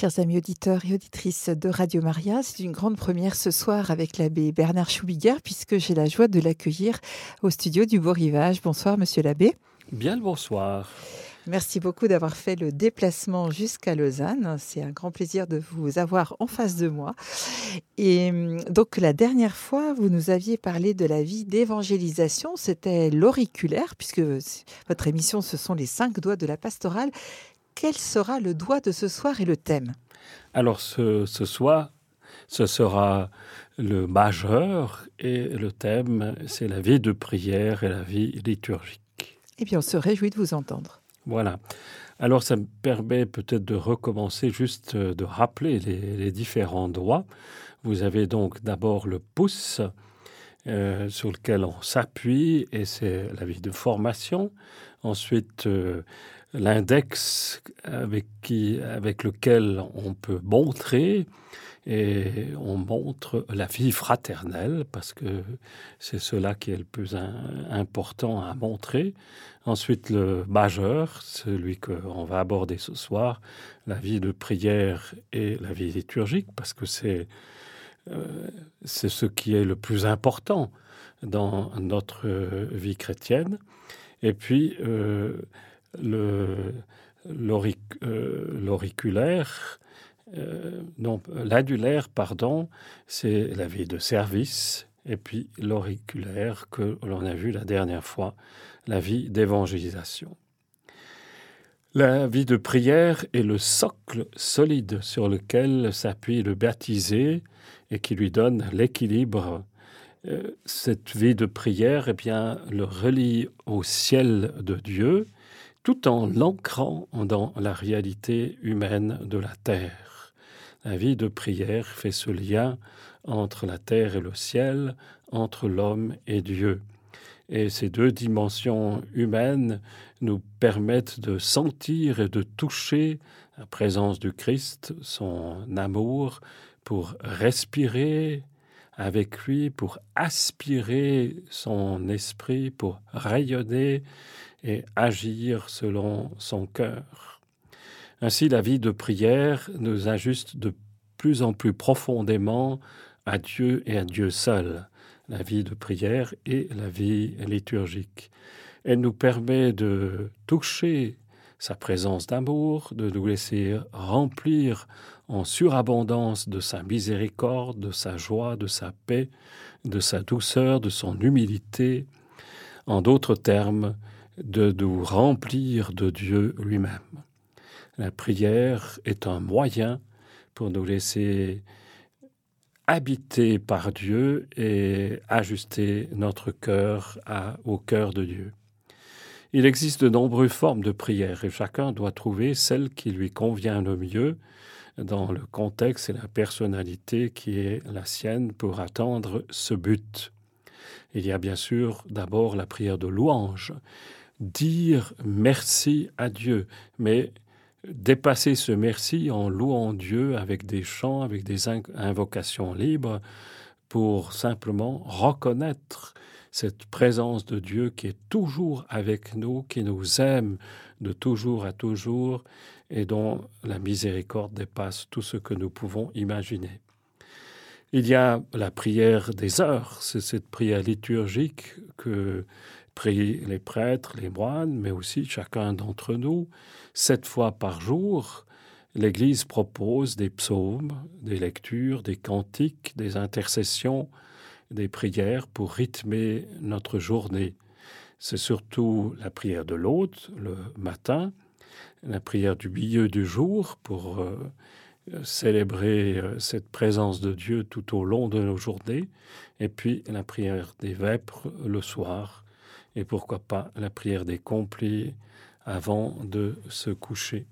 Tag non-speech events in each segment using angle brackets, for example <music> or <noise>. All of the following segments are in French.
Chers amis auditeurs et auditrices de Radio Maria, c'est une grande première ce soir avec l'abbé Bernard Schubigger puisque j'ai la joie de l'accueillir au studio du Beau Rivage. Bonsoir monsieur l'abbé. Bien le bonsoir. Merci beaucoup d'avoir fait le déplacement jusqu'à Lausanne. C'est un grand plaisir de vous avoir en face de moi. Et hum, donc la dernière fois, vous nous aviez parlé de la vie d'évangélisation. C'était l'auriculaire, puisque votre émission, ce sont les cinq doigts de la pastorale. Quel sera le doigt de ce soir et le thème? Alors ce, ce soir, ce sera le majeur et le thème, c'est la vie de prière et la vie liturgique. Eh bien, on se réjouit de vous entendre. Voilà. Alors ça me permet peut-être de recommencer, juste euh, de rappeler les, différents doigts. Vous avez donc d'abord le pouce euh, sur lequel on s'appuie et c'est la vie de formation. Ensuite, euh, l'index avec, avec lequel on peut montrer et on montre la vie fraternelle parce que c'est cela qui est le plus important à montrer. Ensuite, le majeur, celui qu'on va aborder ce soir, la vie de prière et la vie liturgique parce que c'est euh, ce qui est le plus important dans notre vie chrétienne. Et puis, euh l'auriculaire, euh, non, l'adulaire, pardon, c'est la vie de service, et puis l'auriculaire que l'on a vu la dernière fois, la vie d'évangélisation. La vie de prière est le socle solide sur lequel s'appuie le baptisé et qui lui donne l'équilibre. Euh, cette vie de prière, eh bien, le relie au ciel de Dieu, tout en l'ancrant dans la réalité humaine de la terre. La vie de prière fait ce lien entre la terre et le ciel, entre l'homme et Dieu. Et ces deux dimensions humaines nous permettent de sentir et de toucher la présence du Christ, son amour, pour respirer avec lui, pour aspirer son esprit, pour rayonner et agir selon son cœur. Ainsi, la vie de prière nous ajuste de plus en plus profondément à Dieu et à Dieu seul, la vie de prière et la vie liturgique. Elle nous permet de toucher sa présence d'amour, de nous laisser remplir en surabondance de sa miséricorde, de sa joie, de sa paix, de sa douceur, de son humilité, en d'autres termes, de nous remplir de Dieu lui-même. La prière est un moyen pour nous laisser habiter par Dieu et ajuster notre cœur au cœur de Dieu. Il existe de nombreuses formes de prière et chacun doit trouver celle qui lui convient le mieux dans le contexte et la personnalité qui est la sienne pour atteindre ce but. Il y a bien sûr d'abord la prière de louange, dire merci à Dieu, mais dépasser ce merci en louant Dieu avec des chants, avec des invocations libres, pour simplement reconnaître cette présence de Dieu qui est toujours avec nous, qui nous aime de toujours à toujours et dont la miséricorde dépasse tout ce que nous pouvons imaginer. Il y a la prière des heures, c'est cette prière liturgique que les prêtres, les moines, mais aussi chacun d'entre nous, Sept fois par jour, l'Église propose des psaumes, des lectures, des cantiques, des intercessions, des prières pour rythmer notre journée. C'est surtout la prière de l'hôte le matin, la prière du milieu du jour pour euh, célébrer euh, cette présence de Dieu tout au long de nos journées, et puis la prière des vêpres le soir, et pourquoi pas la prière des complets avant de se coucher.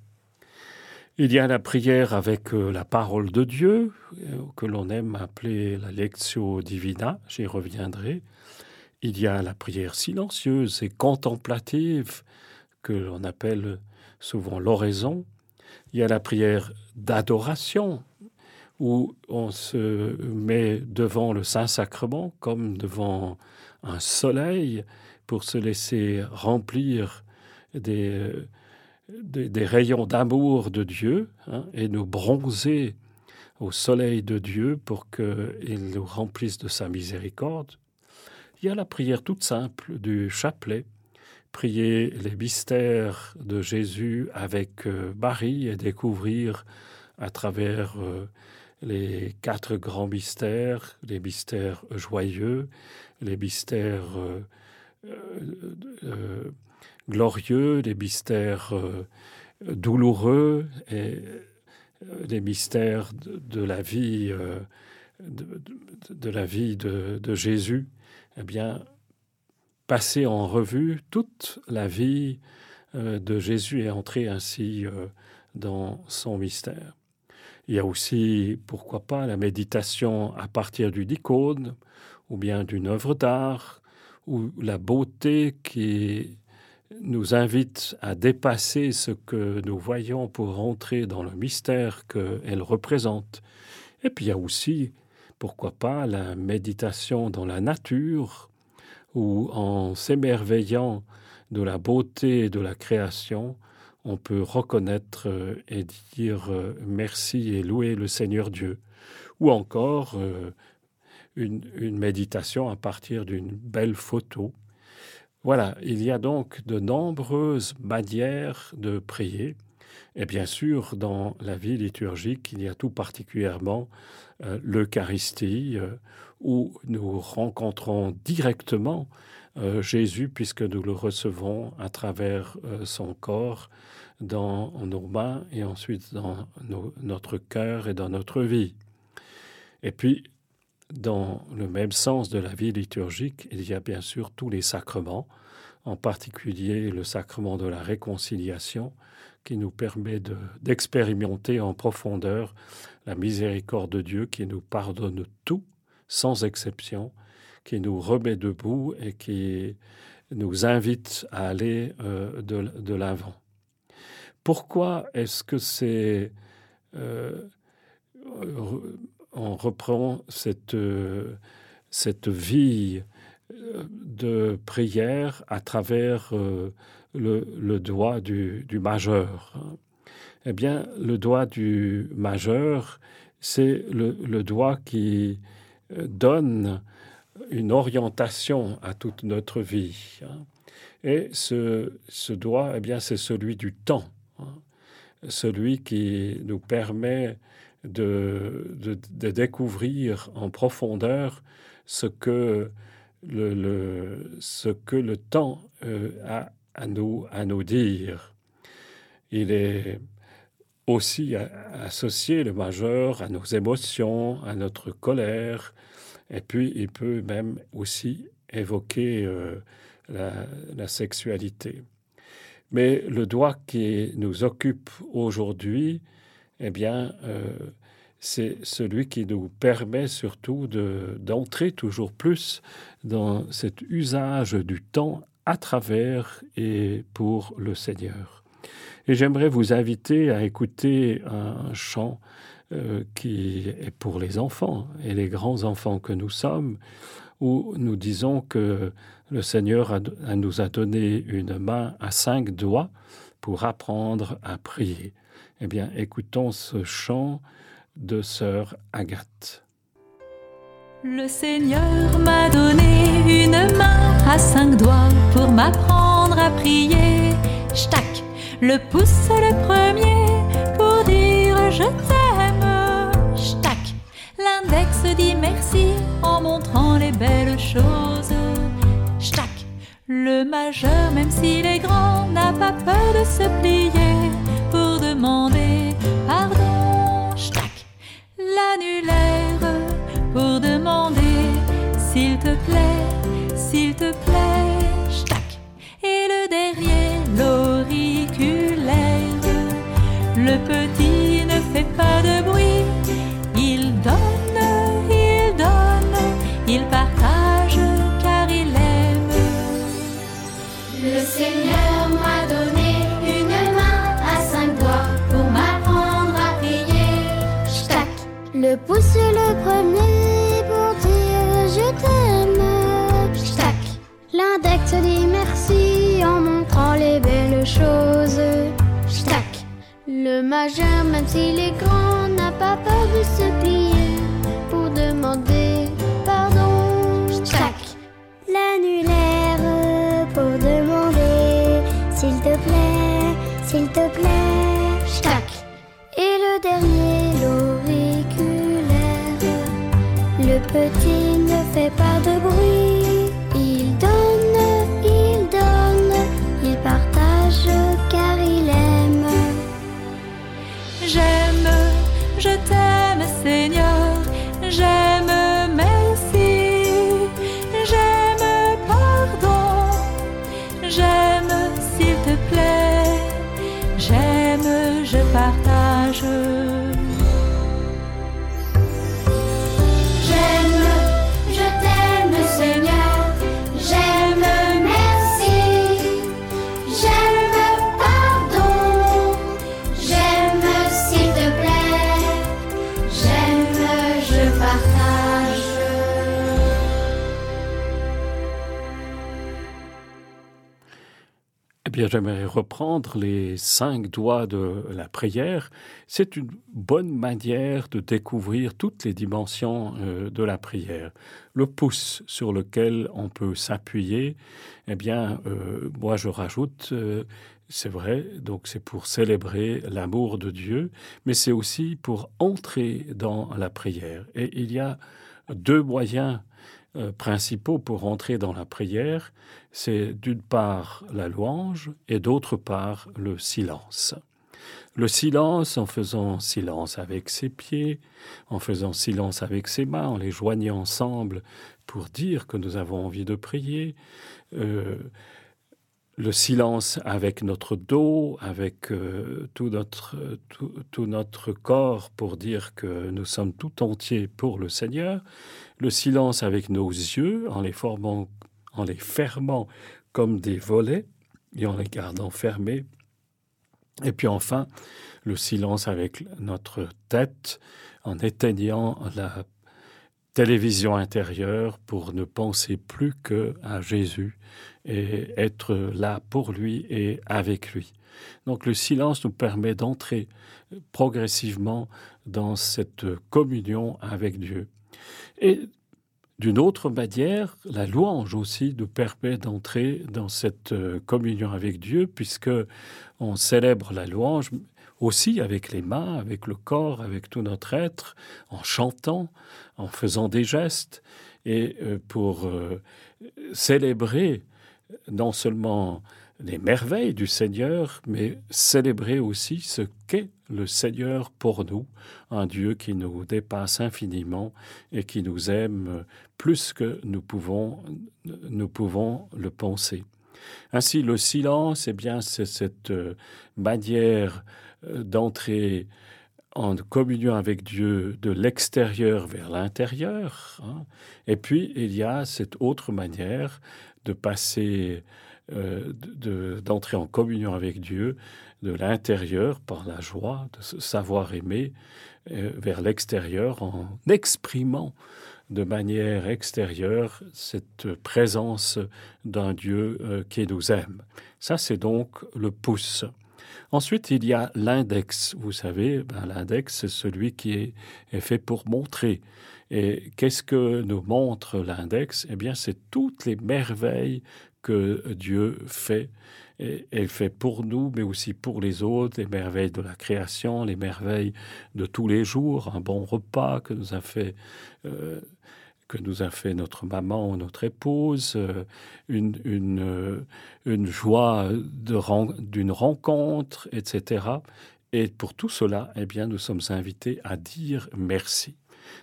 Il y a la prière avec euh, la parole de Dieu, euh, que l'on aime appeler la lectio divina, j'y reviendrai. Il y a la prière silencieuse et contemplative, que l'on appelle souvent l'oraison. Il y a la prière d'adoration, où on se met devant le Saint-Sacrement comme devant un soleil pour se laisser remplir des, des, rayons d'amour de Dieu hein, et nous bronzer au soleil de Dieu pour qu'il nous remplisse de sa miséricorde. Il y a la prière toute simple du chapelet, prier les mystères de Jésus avec euh, Marie et découvrir à travers euh, les quatre grands mystères, les mystères joyeux, les mystères euh, glorieux, les mystères douloureux et les mystères de, la vie, de, la vie de, Jésus, eh bien, passer en revue toute la vie euh, de Jésus et entrer ainsi euh, dans son mystère. Il y a aussi, pourquoi pas, la méditation à partir d'une icône ou bien d'une œuvre d'art, ou la beauté qui nous invite à dépasser ce que nous voyons pour entrer dans le mystère qu'elle représente. Et puis il y a aussi, pourquoi pas, la méditation dans la nature, où en s'émerveillant de la beauté de la création, on peut reconnaître euh, et dire euh, merci et louer le Seigneur Dieu. Ou encore euh, une, méditation à partir d'une belle photo. Voilà, il y a donc de nombreuses manières de prier. Et bien sûr, dans la vie liturgique, il y a tout particulièrement l'Eucharistie, où nous rencontrons directement euh, Jésus puisque nous le recevons à travers euh, son corps dans nos mains et ensuite dans notre cœur et dans notre vie. Et puis, dans le même sens de la vie liturgique, il y a bien sûr tous les sacrements, en particulier le sacrement de la réconciliation, qui nous permet d'expérimenter en profondeur la miséricorde de Dieu qui nous pardonne tout sans exception, qui nous remet debout et qui nous invite à aller euh, de, l'avant. Pourquoi est-ce que c'est... Euh, on reprend cette, cette vie de prière à travers euh, le, doigt du, majeur. Eh bien, le doigt du majeur, c'est le, doigt qui donne une orientation à toute notre vie. Et ce, ce doigt, eh bien, c'est celui du temps, hein. celui qui nous permet de, de, découvrir en profondeur ce que le, ce que le temps euh, a à nous, à nous dire. Il est aussi associé, le majeur, à nos émotions, à notre colère, et puis il peut même aussi évoquer euh, la, sexualité. Mais le doigt qui nous occupe aujourd'hui, eh bien, euh, c'est celui qui nous permet surtout d'entrer toujours plus dans cet usage du temps à travers et pour le Seigneur. Et j'aimerais vous inviter à écouter un chant euh, qui est pour les enfants et les grands enfants que nous sommes, où nous disons que le Seigneur nous a donné une main à cinq doigts pour apprendre à prier. Eh bien, écoutons ce chant de sœur Agathe. Le Seigneur m'a donné une main à cinq doigts pour m'apprendre à prier. Ch'tac, le pouce le premier pour dire je t'aime. Ch'tac, l'index dit merci en montrant les belles choses. Ch'tac, le majeur, même s'il est grand, n'a pas peur de se plier pardon. L'annulaire pour demander s'il te plaît, s'il te plaît. Et le derrière, Le petit ne fait pas de bruit, il donne, il donne, il partage le pouce le premier pour dire je t'aime. Ch'tac, l'index dit merci en montrant les belles choses. Le majeur, même s'il est grand, n'a pas peur de se plier reprendre les cinq doigts de la prière. C'est une bonne manière de découvrir toutes les dimensions euh, de la prière. Le pouce sur lequel on peut s'appuyer, eh bien, euh, moi je rajoute, euh, c'est vrai, donc c'est pour célébrer l'amour de Dieu, mais c'est aussi pour entrer dans la prière. Et il y a deux moyens principaux pour entrer dans la prière, c'est d'une part la louange et d'autre part le silence. Le silence en faisant silence avec ses pieds, en faisant silence avec ses mains, en les joignant ensemble pour dire que nous avons envie de prier. Euh, le silence avec notre dos, avec euh, tout, notre, tout, tout notre corps pour dire que nous sommes tout entiers pour le Seigneur, le silence avec nos yeux en les formant, en les fermant comme des volets et en les gardant fermés, et puis enfin le silence avec notre tête en éteignant la télévision intérieure pour ne penser plus que à Jésus et être là pour lui et avec lui. Donc le silence nous permet d'entrer progressivement dans cette communion avec Dieu. Et d'une autre manière, la louange aussi nous permet d'entrer dans cette communion avec Dieu puisque on célèbre la louange aussi avec les mains, avec le corps, avec tout notre être, en chantant, en faisant des gestes, et pour célébrer non seulement les merveilles du Seigneur, mais célébrer aussi ce qu'est le Seigneur pour nous, un Dieu qui nous dépasse infiniment et qui nous aime plus que nous pouvons, nous pouvons le penser. Ainsi, le silence, eh bien, c'est cette manière d'entrer en communion avec Dieu de l'extérieur vers l'intérieur. Hein. Et puis, il y a cette autre manière de passer, euh, d'entrer de, en communion avec Dieu de l'intérieur par la joie, de savoir aimer, euh, vers l'extérieur en exprimant de manière extérieure cette présence d'un Dieu euh, qui nous aime. Ça, c'est donc le pouce. Ensuite, il y a l'index. Vous savez, ben, l'index, c'est celui qui est, est, fait pour montrer. Et qu'est-ce que nous montre l'index? Eh bien, c'est toutes les merveilles Dieu fait. Elle fait pour nous, mais aussi pour les autres, les merveilles de la création, les merveilles de tous les jours, un bon repas que nous a fait euh, que nous a fait notre maman ou notre épouse, euh, une, une, euh, une joie d'une rencontre, etc. Et pour tout cela, eh bien, nous sommes invités à dire merci.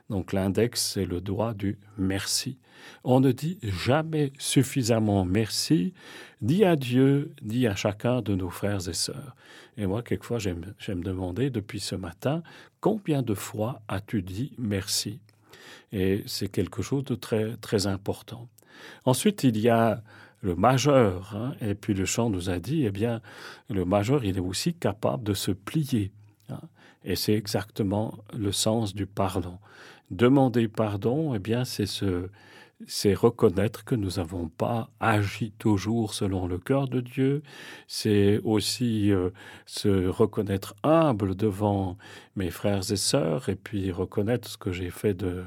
Donc l'index, c'est le doigt du merci. On ne dit jamais suffisamment merci, ni à Dieu, ni à chacun de nos frères et sœurs. Et moi, quelquefois, j'aime me demander depuis ce matin, combien de fois as-tu dit merci? Et c'est quelque chose de très, très important. Ensuite, il y a le majeur, hein, et puis le chant nous a dit, eh bien, le majeur, il est aussi capable de se plier. Hein, et c'est exactement le sens du pardon. Demander pardon, eh bien, c'est se, c'est reconnaître que nous n'avons pas agi toujours selon le cœur de Dieu, c'est aussi euh, se reconnaître humble devant mes frères et sœurs et puis reconnaître ce que j'ai fait de,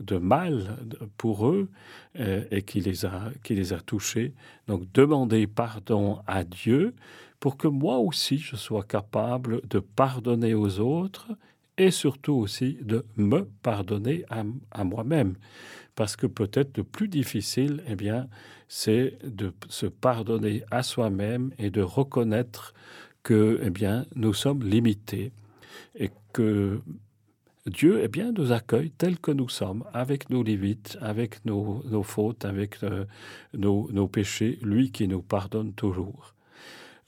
de mal pour eux euh, et qui les, a, qui les a touchés. Donc demander pardon à Dieu pour que moi aussi je sois capable de pardonner aux autres et surtout aussi de me pardonner à, moi-même parce que peut-être le plus difficile, eh bien, c'est de se pardonner à soi-même et de reconnaître que, eh bien, nous sommes limités et que Dieu, eh bien, nous accueille tels que nous sommes, avec nos limites, avec nos, fautes, avec euh, nos péchés, lui qui nous pardonne toujours.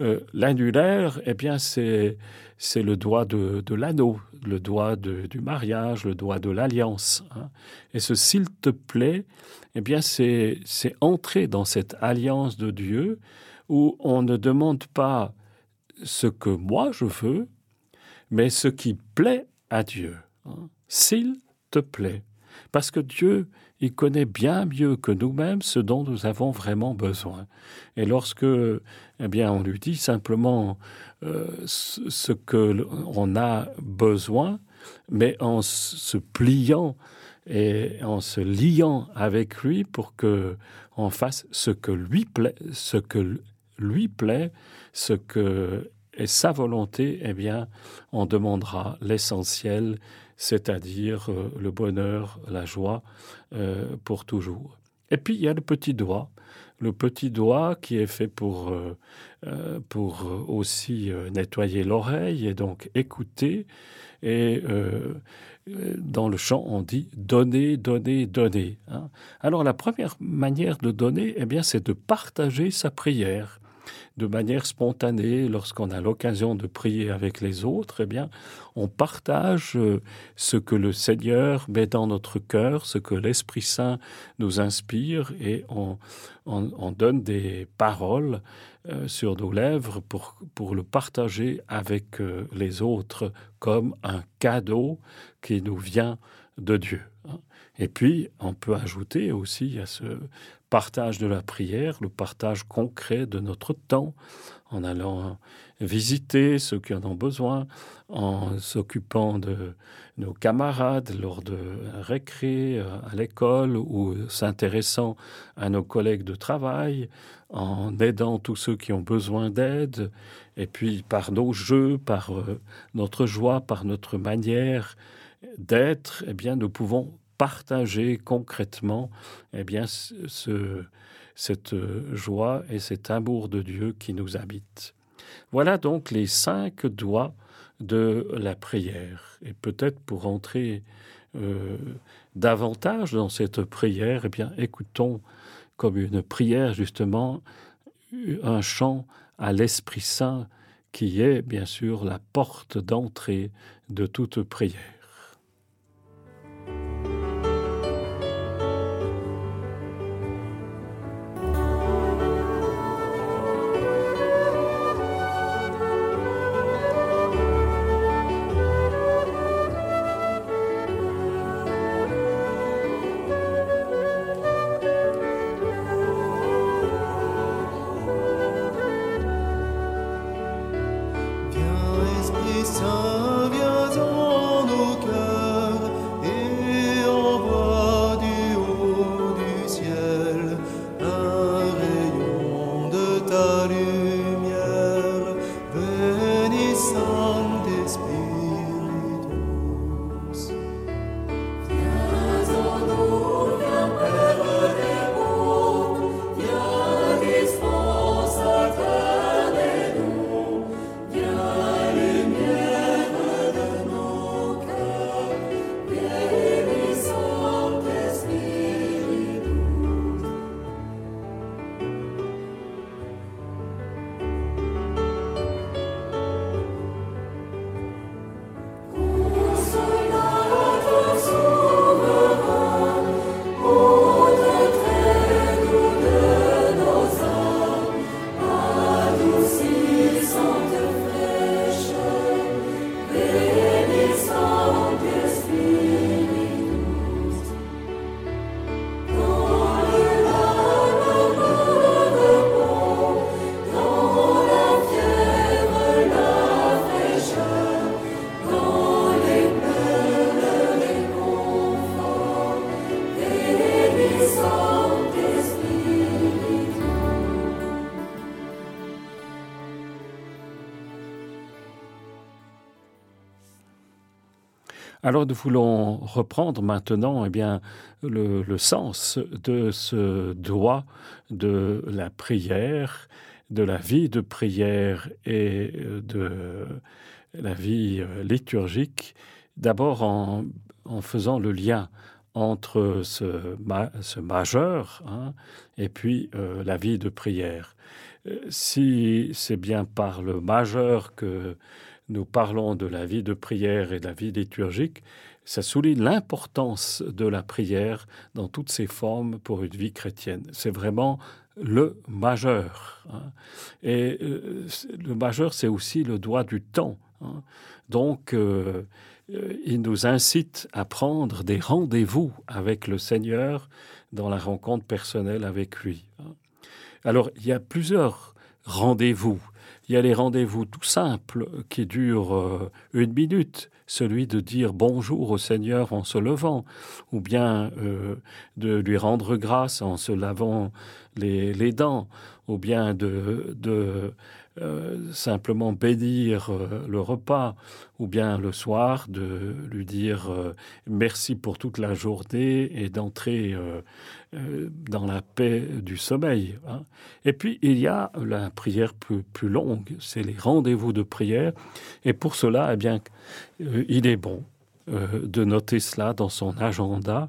Euh, L'annulaire, eh bien, c'est c'est le doigt de, l'anneau, le doigt du mariage, le doigt de l'alliance. Hein. Et ce s'il te plaît, eh bien, c'est c'est entrer dans cette alliance de Dieu où on ne demande pas ce que moi je veux, mais ce qui plaît à Dieu. Hein. S'il te plaît. Parce que Dieu, il connaît bien mieux que nous-mêmes ce dont nous avons vraiment besoin. Et lorsque, eh bien, on lui dit simplement euh, ce que on a besoin, mais en se pliant et en se liant avec lui pour que on fasse ce que lui plaît, ce que lui plaît, ce que est sa volonté, eh bien, on demandera l'essentiel c'est-à-dire euh, le bonheur, la joie euh, pour toujours. Et puis il y a le petit doigt, le petit doigt qui est fait pour, euh, pour aussi nettoyer l'oreille et donc écouter. Et dans le chant, on dit donner, donner, donner. Hein. Alors la première manière de donner, eh bien, c'est de partager sa prière de manière spontanée, lorsqu'on a l'occasion de prier avec les autres, eh bien, on partage euh, ce que le Seigneur met dans notre cœur, ce que l'Esprit Saint nous inspire, et on, on, on donne des paroles euh, sur nos lèvres pour, pour le partager avec euh, les autres comme un cadeau qui nous vient de Dieu. Hein. Et puis, on peut ajouter aussi à ce partage de la prière, le partage concret de notre temps, en allant visiter ceux qui en ont besoin, en s'occupant de nos camarades lors de récré euh, à l'école ou s'intéressant à nos collègues de travail, en aidant tous ceux qui ont besoin d'aide, et puis par nos jeux, par euh, notre joie, par notre manière d'être, eh bien, nous pouvons partager concrètement eh bien, ce, cette joie et cet amour de Dieu qui nous habite. Voilà donc les cinq doigts de la prière. Et peut-être pour entrer euh, davantage dans cette prière, eh bien, écoutons comme une prière justement un chant à l'Esprit Saint qui est bien sûr la porte d'entrée de toute prière. Alors nous voulons reprendre maintenant eh bien, le, sens de ce droit de la prière, de la vie de prière et de la vie liturgique, d'abord en, faisant le lien entre ce, ma, ce majeur hein, et puis euh, la vie de prière. Si c'est bien par le majeur que nous parlons de la vie de prière et de la vie liturgique, ça souligne l'importance de la prière dans toutes ses formes pour une vie chrétienne. C'est vraiment le majeur. Hein. Et euh, le majeur, c'est aussi le droit du temps. Hein. Donc, euh, euh, il nous incite à prendre des rendez-vous avec le Seigneur dans la rencontre personnelle avec lui. Hein. Alors, il y a plusieurs rendez-vous. Il y a les rendez-vous tout simples qui durent euh, une minute, celui de dire bonjour au Seigneur en se levant, ou bien euh, de lui rendre grâce en se lavant les, les dents, ou bien de, de euh, simplement bénir euh, le repas, ou bien le soir de lui dire euh, merci pour toute la journée et d'entrer dans la paix du sommeil. Hein. Et puis il y a la prière plus, plus longue, c'est les rendez-vous de prière, et pour cela, eh bien, il est bon de noter cela dans son agenda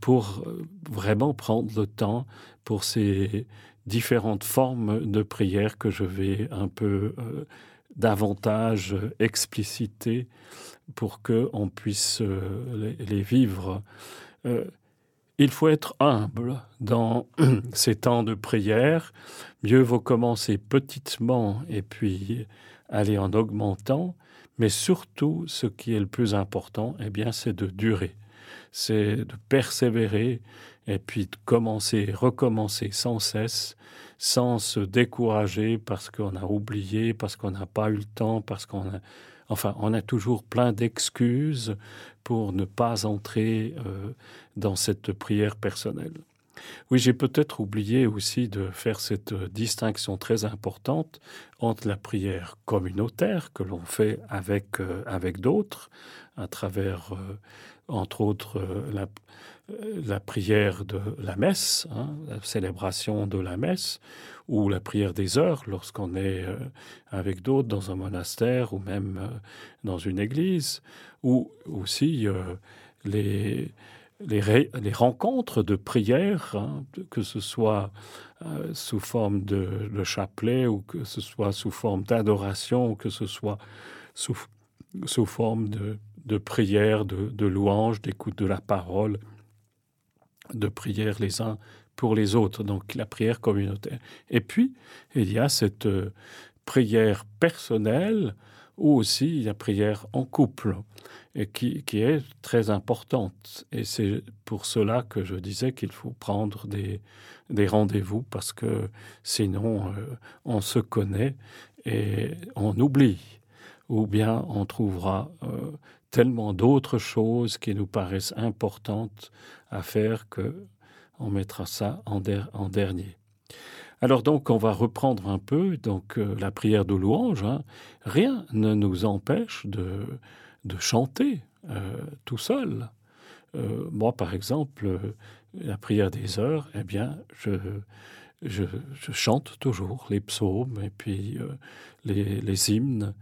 pour vraiment prendre le temps pour ces différentes formes de prière que je vais un peu euh, davantage expliciter pour qu'on puisse euh, les, les, vivre. Euh, il faut être humble dans <clears throat> ces temps de prière. Mieux vaut commencer petitement et puis aller en augmentant. Mais surtout, ce qui est le plus important, eh bien, c'est de durer, c'est de persévérer et puis de commencer, recommencer sans cesse, sans se décourager parce qu'on a oublié, parce qu'on n'a pas eu le temps, parce qu'on a... Enfin, on a toujours plein d'excuses pour ne pas entrer euh, dans cette prière personnelle. Oui, j'ai peut-être oublié aussi de faire cette distinction très importante entre la prière communautaire que l'on fait avec, euh, avec d'autres, à travers, euh, entre autres, euh, la, la prière de la messe, hein, la célébration de la messe, ou la prière des heures lorsqu'on est euh, avec d'autres dans un monastère ou même euh, dans une église, ou aussi euh, les, les, rencontres de prière, hein, que ce soit sous forme de le chapelet ou que ce soit sous forme d'adoration ou que ce soit sous, sous forme de, de prière, de, de louange, d'écoute de la parole, de prière les uns pour les autres, donc la prière communautaire. Et puis, il y a cette euh, prière personnelle ou aussi la prière en couple, et qui, qui est très importante. Et c'est pour cela que je disais qu'il faut prendre des, des rendez-vous, parce que sinon, euh, on se connaît et on oublie, ou bien on trouvera euh, tellement d'autres choses qui nous paraissent importantes à faire que on mettra ça en, der en dernier. Alors donc on va reprendre un peu donc euh, la prière de louange. Hein. Rien ne nous empêche de, de chanter euh, tout seul. Euh, moi par exemple, la prière des heures, eh bien je, je, chante toujours les psaumes et puis les, les hymnes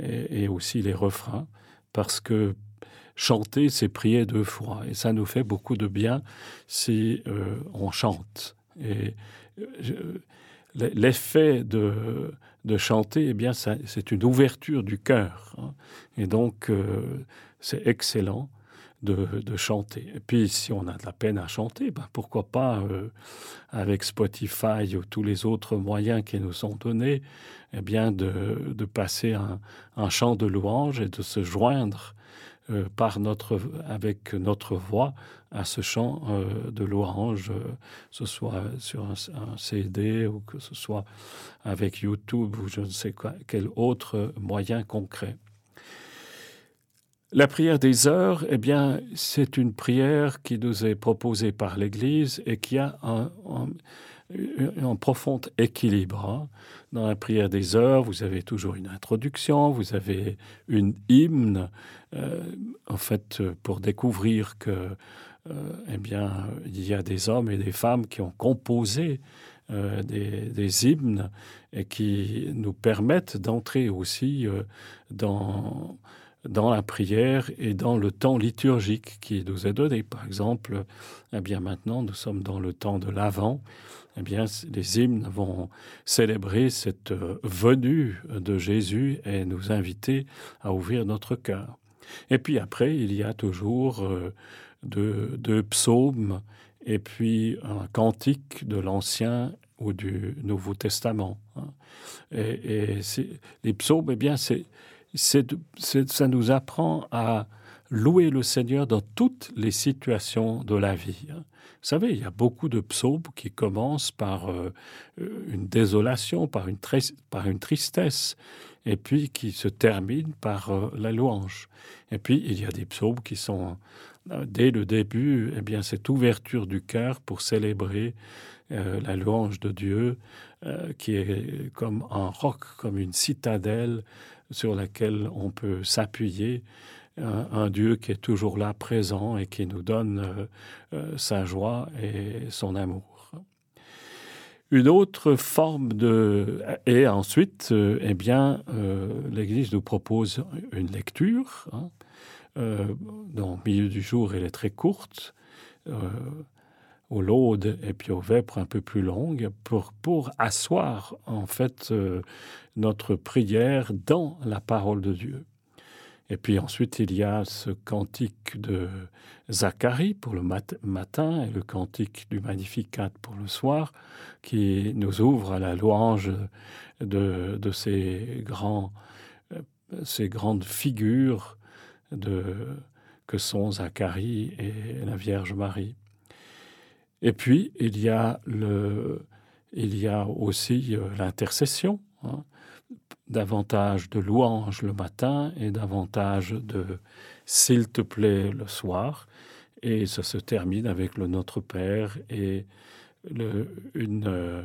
et aussi les refrains parce que chanter, c'est prier deux fois. Et ça nous fait beaucoup de bien si euh, on chante. Et euh, l'effet de, de chanter, eh bien, c'est une ouverture du cœur. Hein. Et donc, euh, c'est excellent de, chanter. Et puis, si on a de la peine à chanter, ben, pourquoi pas, euh, avec Spotify ou tous les autres moyens qui nous sont donnés, eh bien, de, de passer un, un chant de louange et de se joindre euh, par notre, avec notre voix à ce chant euh, de louange, euh, ce soit sur un, CD ou que ce soit avec YouTube ou je ne sais quel autre moyen concret. La prière des heures, eh bien, c'est une prière qui nous est proposée par l'Église et qui a un, profond équilibre. Hein. dans la prière des heures, vous avez toujours une introduction, vous avez une hymne, euh, en fait, pour découvrir que, euh, eh bien, il y a des hommes et des femmes qui ont composé euh, des, hymnes et qui nous permettent d'entrer aussi dans dans la prière et dans le temps liturgique qui nous est donné. Par exemple, eh bien maintenant, nous sommes dans le temps de l'Avent eh bien, les hymnes vont célébrer cette euh, venue de Jésus et nous inviter à ouvrir notre cœur. Et puis après, il y a toujours euh, deux, psaumes et puis un cantique de l'Ancien ou du Nouveau Testament. Hein. Et, les psaumes, eh bien, c'est, ça nous apprend à louer le Seigneur dans toutes les situations de la vie. Hein. Vous savez, il y a beaucoup de psaumes qui commencent par euh, une désolation, par une, tristesse, et puis qui se terminent par euh, la louange. Et puis, il y a des psaumes qui sont, euh, dès le début, eh bien, cette ouverture du cœur pour célébrer la louange de Dieu, qui est comme un roc, comme une citadelle sur laquelle on peut s'appuyer un, Dieu qui est toujours là, présent et qui nous donne euh, euh, sa joie et son amour. Une autre forme de et ensuite, euh, eh bien, l'Église nous propose une lecture. Hein, dans le milieu du jour, elle est très courte. Au laude et puis au vêpres un peu plus longue pour, pour asseoir en fait notre prière dans la parole de Dieu. Et puis ensuite, il y a ce cantique de Zacharie pour le matin et le cantique du Magnificat pour le soir, qui nous ouvre à la louange de, de ces, grands, euh, ces grandes figures de, que sont Zacharie et la Vierge Marie. Et puis, il y a, le, il y a aussi euh, l'intercession. Hein, davantage de louanges le matin et davantage de s'il te plaît le soir. Et ça se termine avec le Notre Père et une, euh,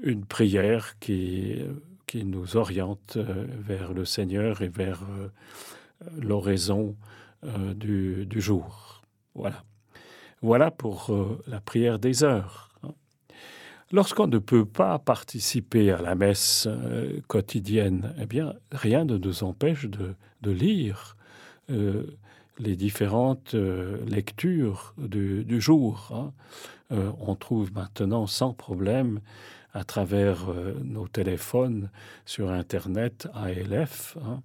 une prière qui, qui nous oriente euh, vers le Seigneur et vers l'oraison du, du jour. Voilà. Voilà pour la prière des heures. Lorsqu'on ne peut pas participer à la messe euh, quotidienne, eh bien, rien ne nous empêche de, lire euh, les différentes euh, lectures du, jour. Hein. on trouve maintenant sans problème à travers nos téléphones sur Internet, ALF, hein,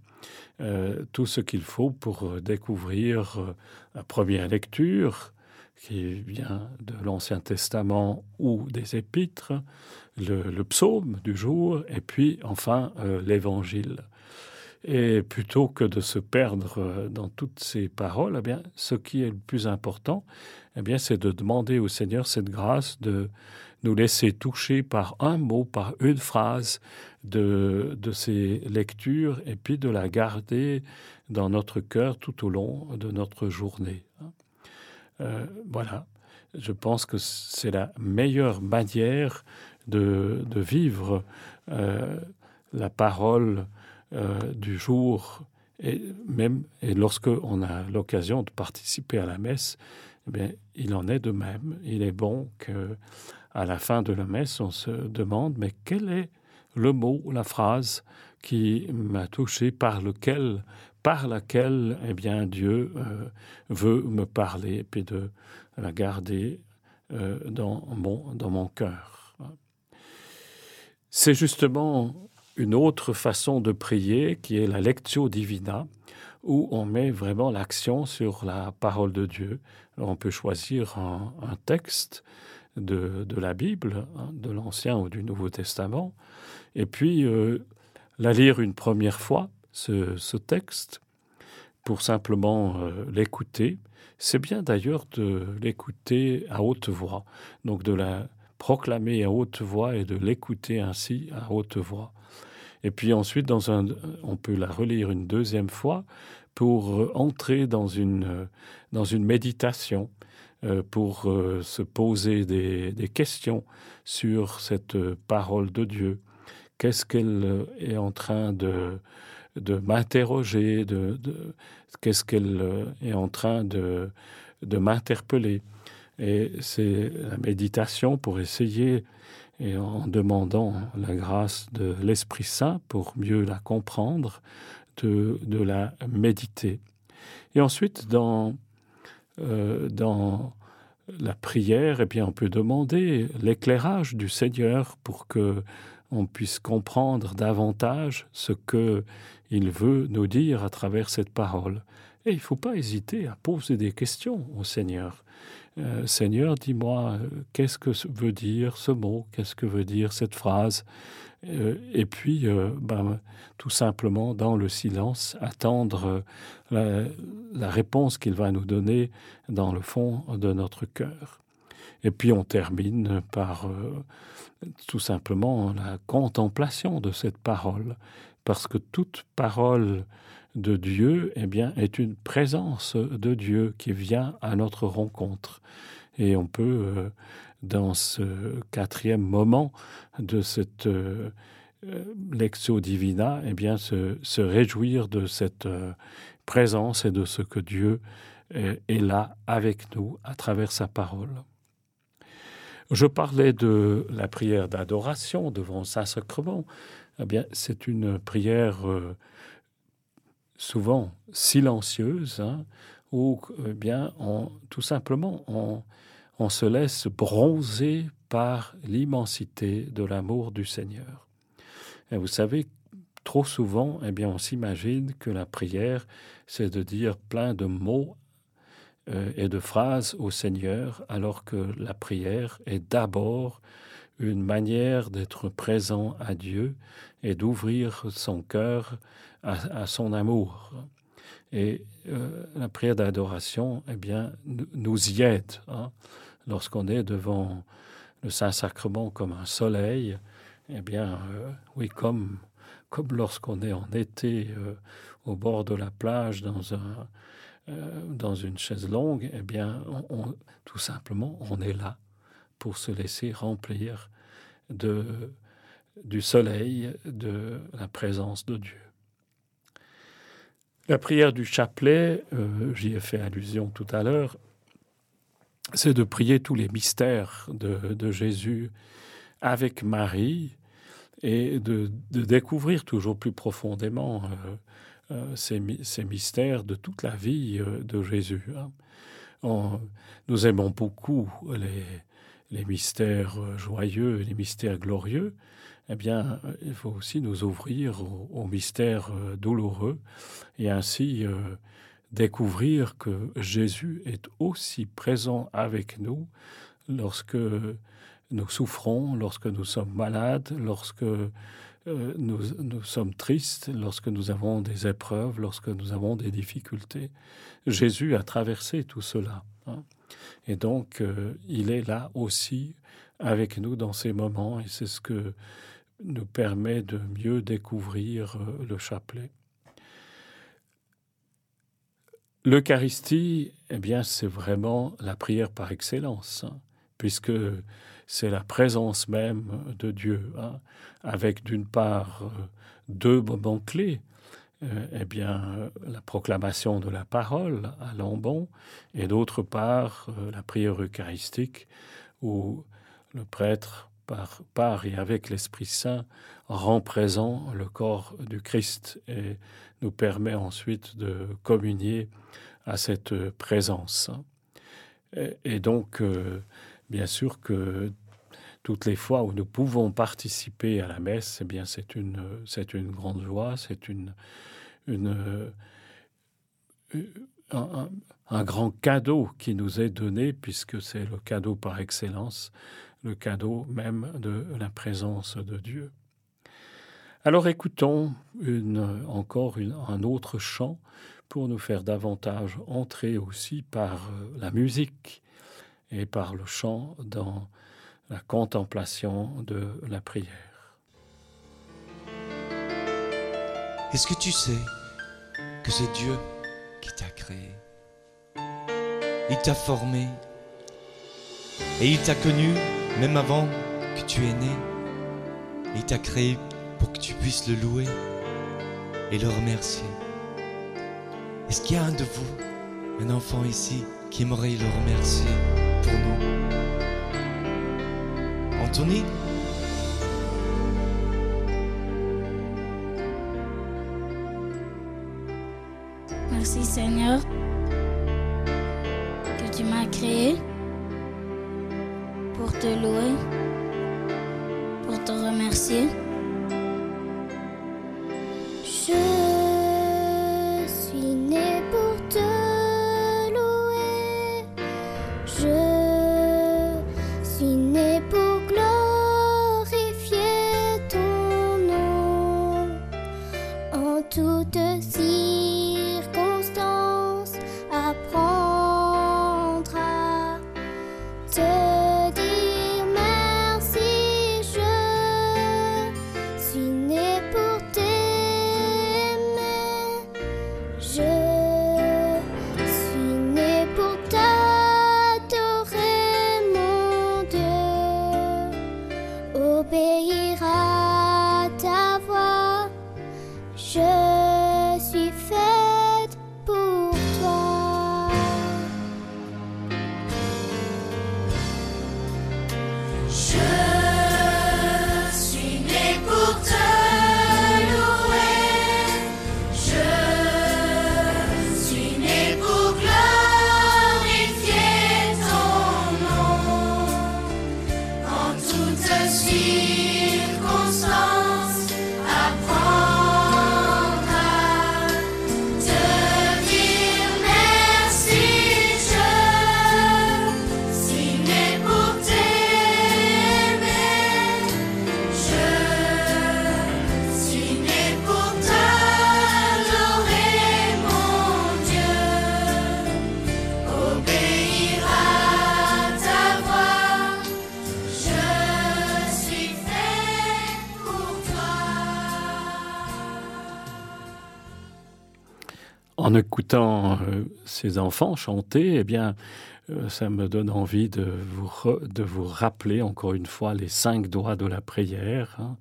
tout ce qu'il faut pour découvrir la première lecture, qui vient de l'Ancien Testament ou des Épîtres, le, psaume du jour, et puis enfin euh, l'Évangile. Et plutôt que de se perdre dans toutes ces paroles, eh bien, ce qui est le plus important, eh bien, c'est de demander au Seigneur cette grâce de nous laisser toucher par un mot, par une phrase de, de ces lectures, et puis de la garder dans notre cœur tout au long de notre journée. Euh, voilà, je pense que c'est la meilleure manière de, vivre euh, la parole euh, du jour. Et même et lorsque on a l'occasion de participer à la messe, eh il en est de même. Il est bon que à la fin de la messe, on se demande mais quel est le mot, la phrase qui m'a touché, par lequel par laquelle eh bien, Dieu euh, veut me parler et de la garder euh, dans, mon, cœur. C'est justement une autre façon de prier qui est la lectio divina, où on met vraiment l'action sur la parole de Dieu. on peut choisir un, texte de, de, la Bible, hein, de l'Ancien ou du Nouveau Testament, et puis euh, la lire une première fois, ce, texte pour simplement euh, l'écouter. C'est bien d'ailleurs de l'écouter à haute voix, donc de la proclamer à haute voix et de l'écouter ainsi à haute voix. Et puis ensuite, dans un, on peut la relire une deuxième fois pour entrer dans une, dans une méditation, euh, pour euh, se poser des, des questions sur cette parole de Dieu qu'est-ce qu'elle est en train de, de m'interroger, de, qu'est-ce qu'elle est en train de, de m'interpeller. Et c'est la méditation pour essayer, et en demandant la grâce de l'Esprit Saint pour mieux la comprendre, de, de la méditer. Et ensuite, dans, euh, dans la prière, eh bien, on peut demander l'éclairage du Seigneur pour que on puisse comprendre davantage ce que il veut nous dire à travers cette parole. Et il ne faut pas hésiter à poser des questions au Seigneur. Euh, Seigneur, dis-moi, qu'est-ce que veut dire ce mot? Qu'est-ce que veut dire cette phrase? Euh, Et puis, euh, ben, tout simplement, dans le silence, attendre la, la réponse qu'il va nous donner dans le fond de notre cœur. Et puis, on termine par euh, tout simplement la contemplation de cette parole, parce que toute parole de Dieu eh bien, est une présence de Dieu qui vient à notre rencontre. Et on peut, euh, dans ce quatrième moment de cette euh, divina, eh bien, se, réjouir de cette euh, présence et de ce que Dieu est là avec nous à travers sa parole. Je parlais de la prière d'adoration devant Saint-Sacrement. Eh bien, c'est une prière euh, souvent silencieuse, hein, où eh bien, tout simplement on, on se laisse bronzer par l'immensité de l'amour du Seigneur. Et vous savez, trop souvent, eh bien, on s'imagine que la prière, c'est de dire plein de mots et de phrases au Seigneur, alors que la prière est d'abord une manière d'être présent à Dieu et d'ouvrir son cœur à, son amour. Et euh, la prière d'adoration, eh bien, nous y aide. Hein? Lorsqu'on est devant le Saint-Sacrement comme un soleil, eh bien, euh, oui, comme, comme lorsqu'on est en été euh, au bord de la plage dans un, euh, dans une chaise longue, eh bien, tout simplement, on est là pour se laisser remplir de, du soleil, de la présence de Dieu. La prière du chapelet, euh, j'y ai fait allusion tout à l'heure, c'est de prier tous les mystères de, Jésus avec Marie et de, découvrir toujours plus profondément euh, ces, ces mystères de toute la vie euh, de Jésus. Hein. Nous aimons beaucoup les, mystères euh, joyeux et les mystères glorieux, eh bien, il faut aussi nous ouvrir aux, mystères euh, douloureux et ainsi euh, découvrir que Jésus est aussi présent avec nous lorsque nous souffrons, lorsque nous sommes malades, lorsque euh, nous, sommes tristes, lorsque nous avons des épreuves, lorsque nous avons des difficultés. Jésus a traversé tout cela. Hein. Et donc, euh, il est là aussi avec nous dans ces moments, et c'est ce que nous permet de mieux découvrir euh, le chapelet. L'Eucharistie, eh bien, c'est vraiment la prière par excellence, hein, puisque c'est la présence même de Dieu, hein, avec d'une part euh, deux moments clés, euh, eh bien, la proclamation de la parole à Lambon, et d'autre part, euh, la prière eucharistique, où le prêtre, par, et avec l'Esprit Saint, rend présent le corps du Christ et nous permet ensuite de communier à cette présence. Et, donc, bien sûr que toutes les fois où nous pouvons participer à la messe, eh c'est une, grande joie, c'est une, un, grand cadeau qui nous est donné, puisque c'est le cadeau par excellence, le cadeau même de la présence de Dieu. Alors écoutons encore un autre chant pour nous faire davantage entrer aussi par la musique et par le chant dans la contemplation de la prière. Est-ce que tu sais que c'est Dieu qui t'a créé? Il t'a formé et il t'a connu même avant que tu es né. Il t'a créé pour que tu puisses le louer et le remercier. Est-ce qu'il y a un de vous, un enfant ici, qui aimerait le remercier? Pour Merci Seigneur que tu m'as créé pour te louer, pour te remercier. En écoutant euh, ces enfants chanter, eh bien, euh, ça me donne envie de vous, de vous rappeler encore une fois les cinq doigts de la prière. hein.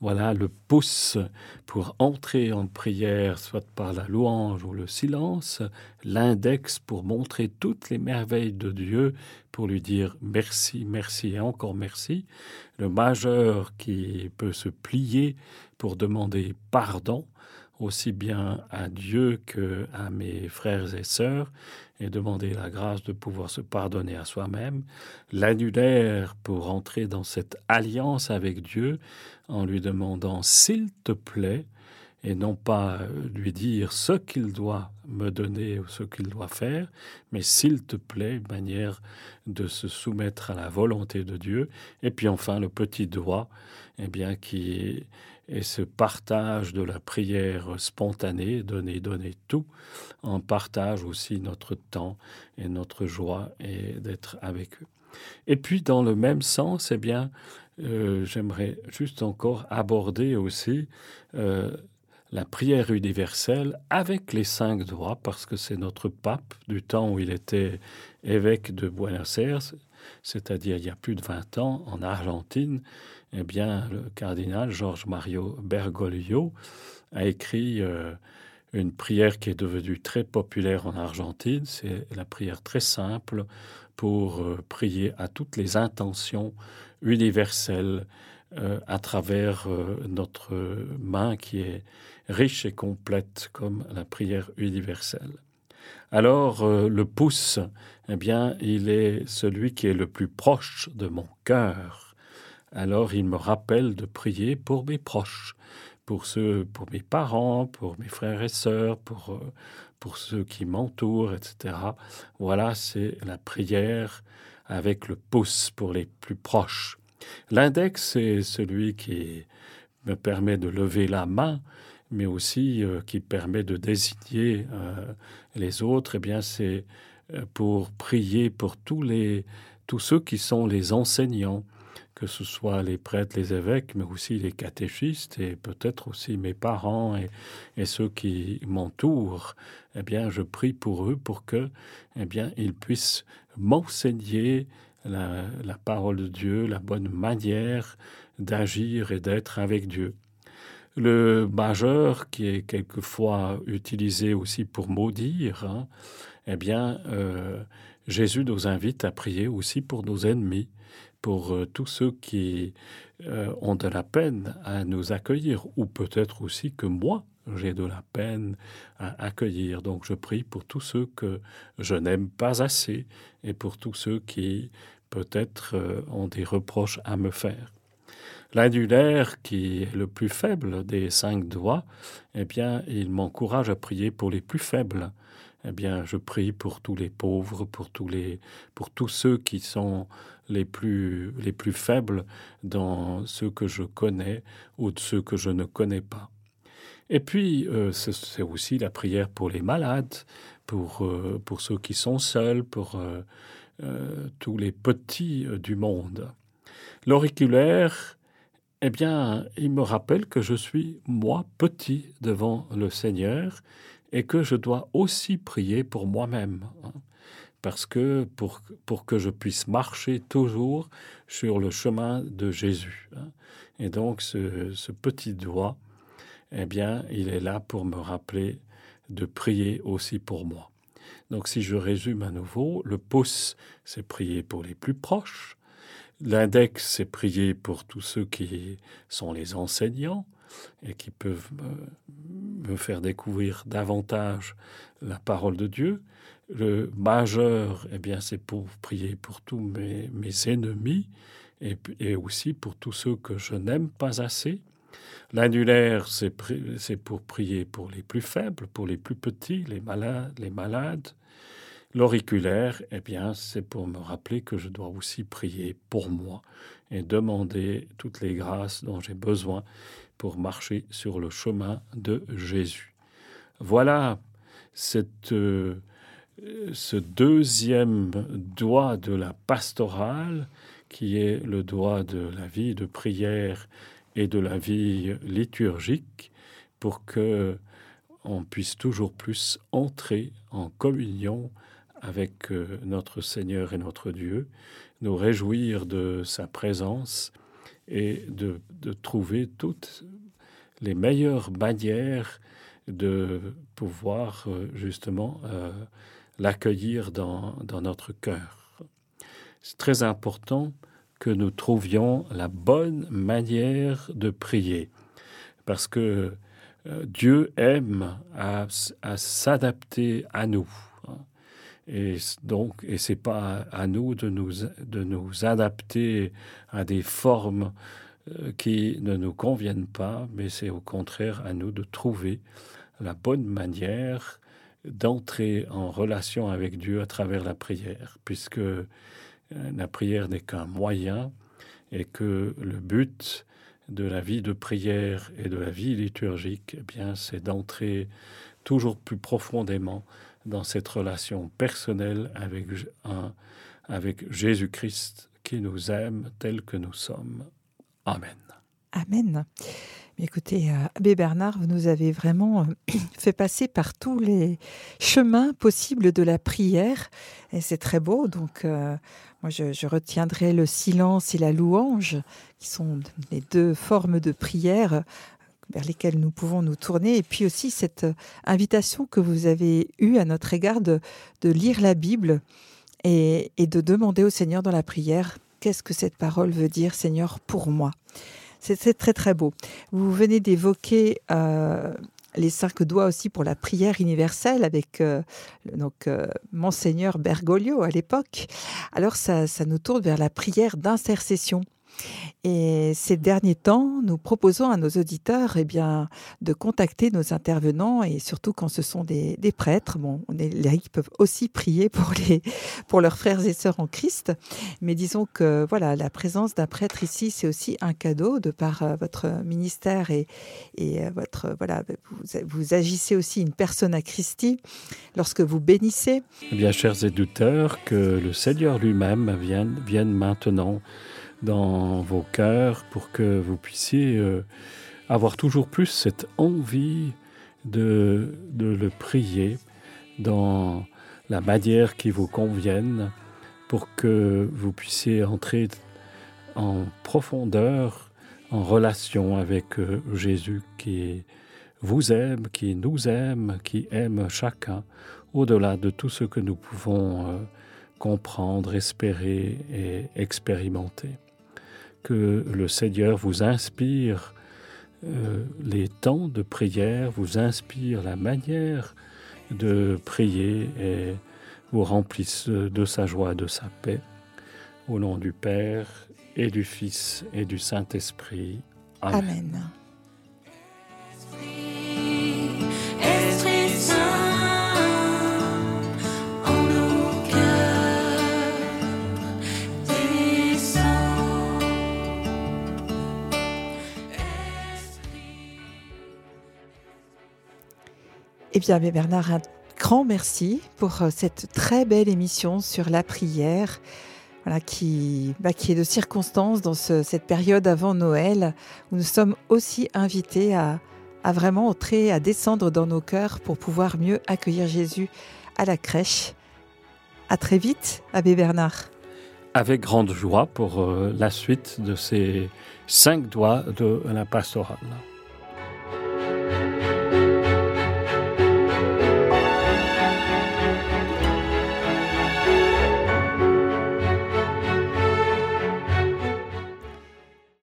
Voilà le pouce pour entrer en prière, soit par la louange ou le silence, l'index pour montrer toutes les merveilles de Dieu, pour lui dire merci, merci et encore merci, le majeur qui peut se plier pour demander pardon, aussi bien à Dieu que à mes frères et sœurs et demander la grâce de pouvoir se pardonner à soi-même, l'annulaire pour entrer dans cette alliance avec Dieu en lui demandant s'il te plaît et non pas lui dire ce qu'il doit me donner ou ce qu'il doit faire, mais s'il te plaît, manière de se soumettre à la volonté de Dieu. Et puis enfin le petit doigt, eh bien qui et ce partage de la prière spontanée, donner, donner tout, en partage aussi notre temps et notre joie et d'être avec eux. Et puis dans le même sens, eh bien, euh, j'aimerais juste encore aborder aussi euh, la prière universelle avec les cinq doigts, parce que c'est notre pape du temps où il était évêque de Buenos Aires, c'est-à-dire il y a plus de 20 ans, en Argentine, eh bien, le cardinal Georges Mario Bergoglio a écrit euh, une prière qui est devenue très populaire en Argentine. C'est la prière très simple pour euh, prier à toutes les intentions universelles euh, à travers notre main qui est riche et complète comme la prière universelle. Alors, le pouce, eh bien, il est celui qui est le plus proche de mon cœur alors il me rappelle de prier pour mes proches, pour ceux, pour mes parents, pour mes frères et sœurs, pour, euh, pour ceux qui m'entourent, etc. Voilà, c'est la prière avec le pouce pour les plus proches. L'index, c'est celui qui me permet de lever la main, mais aussi euh, qui permet de désigner euh, les autres. Eh bien, c'est pour prier pour tous les tous ceux qui sont les enseignants, que ce soit les prêtres, les évêques, mais aussi les catéchistes et peut-être aussi mes parents et, ceux qui m'entourent, eh bien, je prie pour eux pour que, eh bien, ils puissent m'enseigner la, la parole de Dieu, la bonne manière d'agir et d'être avec Dieu. Le majeur, qui est quelquefois utilisé aussi pour maudire, hein, eh bien, euh, Jésus nous invite à prier aussi pour nos ennemis, pour euh, tous ceux qui euh, ont de la peine à nous accueillir, ou peut-être aussi que moi, j'ai de la peine à accueillir. Donc je prie pour tous ceux que je n'aime pas assez et pour tous ceux qui peut-être ont des reproches à me faire. L'indulaire, qui est le plus faible des cinq doigts, eh bien, il m'encourage à prier pour les plus faibles. Eh bien, je prie pour tous les pauvres, pour tous les, pour tous ceux qui sont les plus, les plus faibles dans ceux que je connais ou de ceux que je ne connais pas. Et puis, euh, c'est aussi la prière pour les malades, pour, euh, pour ceux qui sont seuls, pour euh, tous les petits du monde. L'auriculaire, eh bien, il me rappelle que je suis, moi, petit devant le Seigneur et que je dois aussi prier pour moi-même. Hein. parce que pour, pour, que je puisse marcher toujours sur le chemin de Jésus. Hein. et donc, ce, ce, petit doigt, eh bien, il est là pour me rappeler de prier aussi pour moi. Donc, si je résume à nouveau, le pouce, c'est prier pour les plus proches. L'index, c'est prier pour tous ceux qui sont les enseignants et qui peuvent me, faire découvrir davantage la parole de Dieu. Le majeur, eh bien, c'est pour prier pour tous mes, ennemis et, aussi pour tous ceux que je n'aime pas assez. L'annulaire, c'est pour prier pour les plus faibles, pour les plus petits, les malades, les malades. L'auriculaire, eh bien, c'est pour me rappeler que je dois aussi prier pour moi et demander toutes les grâces dont j'ai besoin pour marcher sur le chemin de Jésus. Voilà euh, ce deuxième doigt de la pastorale qui est le doigt de la vie de prière et de la vie liturgique pour que on puisse toujours plus entrer en communion avec euh, notre Seigneur et notre Dieu, nous réjouir de sa présence et de, trouver toutes les meilleures manières de pouvoir euh, justement euh, l'accueillir dans, dans, notre cœur. C'est très important que nous trouvions la bonne manière de prier, parce que Dieu aime à s'adapter à nous. Et donc, et c'est pas à nous de nous, de nous adapter à des formes euh, qui ne nous conviennent pas, mais c'est au contraire à nous de trouver la bonne manière d'entrer en relation avec Dieu à travers la prière, puisque euh, la prière n'est qu'un moyen et que le but de la vie de prière et de la vie liturgique, eh bien, c'est d'entrer toujours plus profondément dans cette relation personnelle avec, Jésus-Christ qui nous aime tel que nous sommes. Amen. Amen. Écoutez, euh, Abbé Bernard, vous nous avez vraiment euh, <clears throat> fait passer par tous les chemins possibles de la prière, et c'est très beau. Donc, euh, moi, je, retiendrai le silence et la louange, qui sont les deux formes de prière vers lesquels nous pouvons nous tourner. Et puis aussi cette euh, invitation que vous avez eue à notre égard de, lire la Bible et, de demander au Seigneur dans la prière qu'est-ce que cette parole veut dire, Seigneur, pour moi? C'est très très beau. Vous venez d'évoquer euh, les cinq doigts aussi pour la prière universelle avec euh, donc monseigneur Bergoglio à l'époque. Alors ça, ça nous tourne vers la prière d'intercession. Et ces derniers temps, nous proposons à nos auditeurs eh bien, de contacter nos intervenants et surtout quand ce sont des, prêtres. Bon, les laïcs peuvent aussi prier pour, les, pour leurs frères et sœurs en Christ. Mais disons que voilà, la présence d'un prêtre ici, c'est aussi un cadeau de par euh, votre ministère et, et euh, votre, voilà, vous, vous, agissez aussi une personne à Christi lorsque vous bénissez. Eh bien, chers éditeurs, que le Seigneur lui-même vienne, vienne maintenant dans vos cœurs pour que vous puissiez euh, avoir toujours plus cette envie de, de le prier dans la manière qui vous convienne pour que vous puissiez entrer en profondeur en relation avec euh, Jésus qui vous aime, qui nous aime, qui aime chacun, au-delà de tout ce que nous pouvons euh, comprendre, espérer et expérimenter. Que le Seigneur vous inspire euh, les temps de prière, vous inspire la manière de prier et vous remplisse de sa joie, de sa paix. Au nom du Père et du Fils et du Saint-Esprit. Amen. Amen. Eh bien, Abbé Bernard, un grand merci pour euh, cette très belle émission sur la prière, voilà, qui, bah, qui est de circonstance dans ce- cette période avant Noël, où nous sommes aussi invités à, à vraiment entrer, à descendre dans nos cœurs pour pouvoir mieux accueillir Jésus à la crèche. À très vite, Abbé Bernard. Avec grande joie pour euh, la suite de ces cinq doigts de la pastorale.